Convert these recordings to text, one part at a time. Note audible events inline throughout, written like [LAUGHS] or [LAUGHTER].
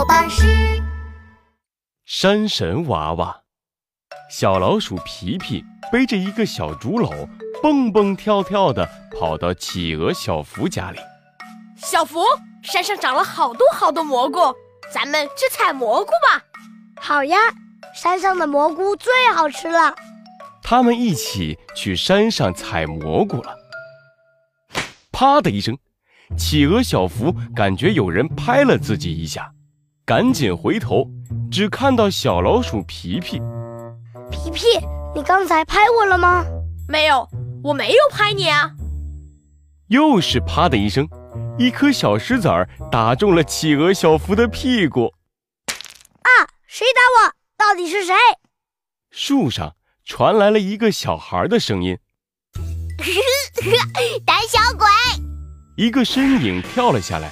狗巴士。山神娃娃，小老鼠皮皮背着一个小竹篓，蹦蹦跳跳的跑到企鹅小福家里。小福，山上长了好多好多蘑菇，咱们去采蘑菇吧。好呀，山上的蘑菇最好吃了。他们一起去山上采蘑菇了。啪的一声，企鹅小福感觉有人拍了自己一下，赶紧回头，只看到小老鼠皮皮。皮皮，你刚才拍我了吗？没有，我没有拍你啊。又是啪的一声，一颗小石子儿打中了企鹅小福的屁股。啊！谁打我？到底是谁？树上传来了一个小孩的声音：“ [LAUGHS] 胆小鬼！”一个身影跳了下来，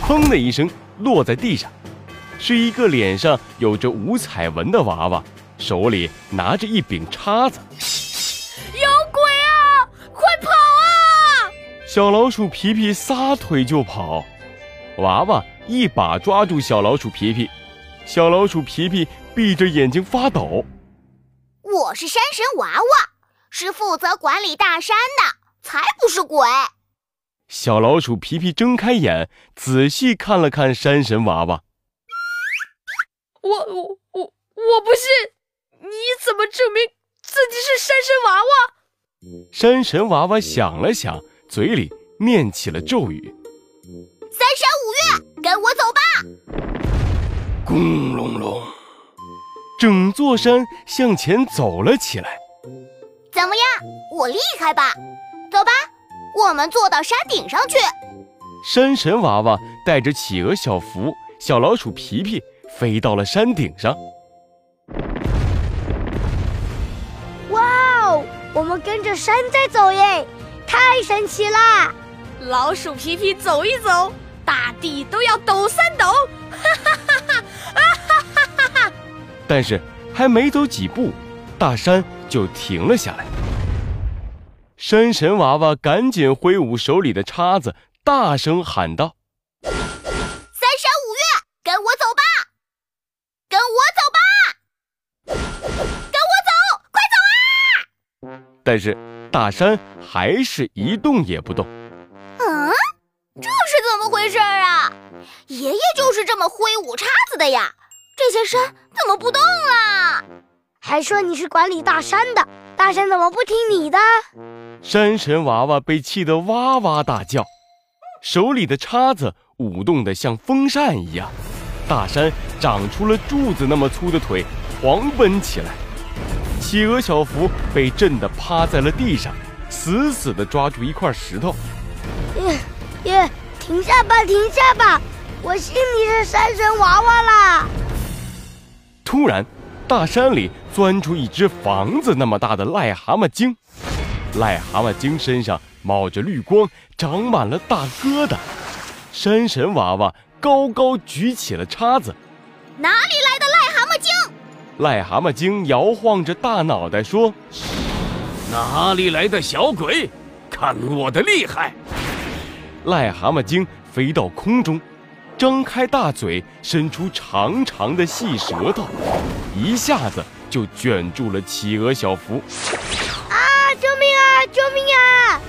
砰的一声落在地上，是一个脸上有着五彩纹的娃娃，手里拿着一柄叉子。有鬼啊！快跑啊！小老鼠皮皮撒腿就跑，娃娃一把抓住小老鼠皮皮。小老鼠皮皮闭着眼睛发抖。我是山神娃娃，是负责管理大山的，才不是鬼。小老鼠皮皮睁开眼，仔细看了看山神娃娃。我我我我不信！你怎么证明自己是山神娃娃？山神娃娃想了想，嘴里念起了咒语：“三山五岳，跟我走吧！”轰隆隆，整座山向前走了起来。怎么样，我厉害吧？走吧，我们坐到山顶上去。山神娃娃带着企鹅小福、小老鼠皮皮飞到了山顶上。哇哦，我们跟着山在走耶，太神奇啦！老鼠皮皮走一走，大地都要抖三抖。哈哈哈哈哈哈！但是还没走几步，大山就停了下来。山神娃娃赶紧挥舞手里的叉子，大声喊道：“三山五岳，跟我走吧！跟我走吧！跟我走，快走啊！”但是大山还是一动也不动。嗯，这是怎么回事啊？爷爷就是这么挥舞叉子的呀。这些山怎么不动了？还说你是管理大山的，大山怎么不听你的？山神娃娃被气得哇哇大叫，手里的叉子舞动得像风扇一样，大山长出了柱子那么粗的腿，狂奔起来。企鹅小福被震得趴在了地上，死死地抓住一块石头。耶耶，停下吧，停下吧！我信你是山神娃娃啦！突然，大山里钻出一只房子那么大的癞蛤蟆精，癞蛤蟆精身上冒着绿光，长满了大疙瘩。山神娃娃高高举起了叉子：“哪里来的癞蛤蟆精？”癞蛤蟆精摇晃着大脑袋说：“哪里来的小鬼？看我的厉害！”癞蛤蟆精飞到空中。张开大嘴，伸出长长的细舌头，一下子就卷住了企鹅小福。啊！救命啊！救命啊！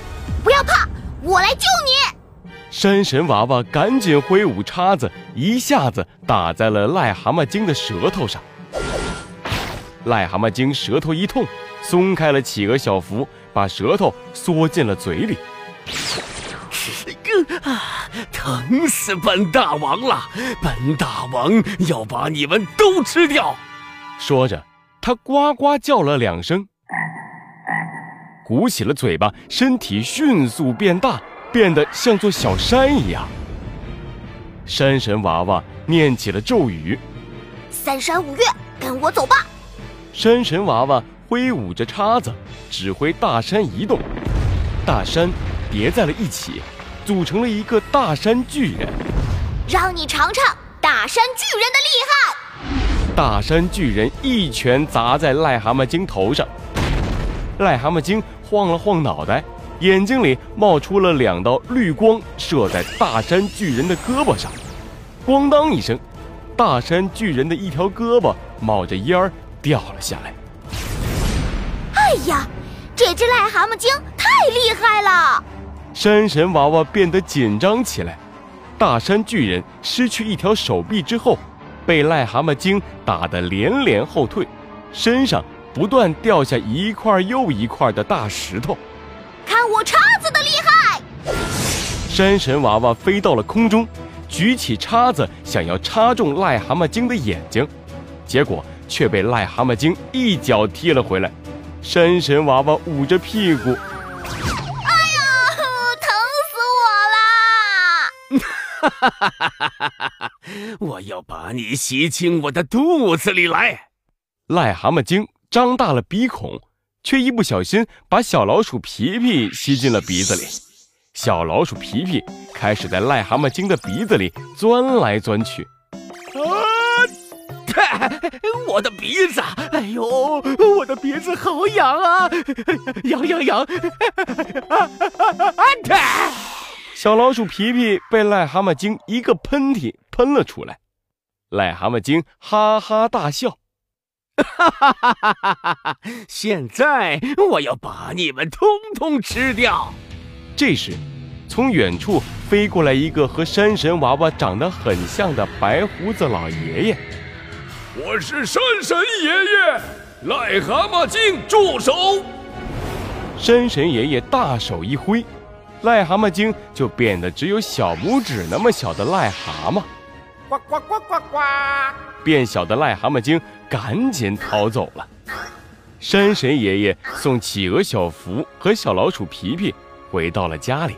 不要怕，我来救你！山神娃娃赶紧挥舞叉子，一下子打在了癞蛤蟆精的舌头上。癞蛤蟆精舌头一痛，松开了企鹅小福，把舌头缩进了嘴里。[LAUGHS] 啊！疼死本大王了！本大王要把你们都吃掉！说着，他呱呱叫了两声，鼓起了嘴巴，身体迅速变大，变得像座小山一样。山神娃娃念起了咒语：“三山五岳，跟我走吧！”山神娃娃挥舞着叉子，指挥大山移动，大山叠在了一起。组成了一个大山巨人，让你尝尝大山巨人的厉害！大山巨人一拳砸在癞蛤蟆精头上，癞蛤蟆精晃了晃脑袋，眼睛里冒出了两道绿光，射在大山巨人的胳膊上，咣当一声，大山巨人的一条胳膊冒着烟儿掉了下来。哎呀，这只癞蛤蟆精太厉害了！山神娃娃变得紧张起来。大山巨人失去一条手臂之后，被癞蛤蟆精打得连连后退，身上不断掉下一块又一块的大石头。看我叉子的厉害！山神娃娃飞到了空中，举起叉子想要插中癞蛤蟆精的眼睛，结果却被癞蛤蟆精一脚踢了回来。山神娃娃捂着屁股。哈哈哈哈哈哈！[LAUGHS] 我要把你吸进我的肚子里来。癞蛤蟆精张大了鼻孔，却一不小心把小老鼠皮皮吸进了鼻子里。小老鼠皮皮开始在癞蛤蟆精的鼻子里钻来钻去。啊！[LAUGHS] 我的鼻子！哎呦，我的鼻子好痒啊！痒痒痒！啊啊啊！小老鼠皮皮被癞蛤蟆精一个喷嚏喷了出来，癞蛤蟆精哈哈大笑，哈哈哈哈哈哈！现在我要把你们通通吃掉。这时，从远处飞过来一个和山神娃娃长得很像的白胡子老爷爷。我是山神爷爷，癞蛤蟆精住手！山神爷爷大手一挥。癞蛤蟆精就变得只有小拇指那么小的癞蛤蟆，呱呱呱呱呱！变小的癞蛤蟆精赶紧逃走了。山神爷爷送企鹅小福和小老鼠皮皮回到了家里。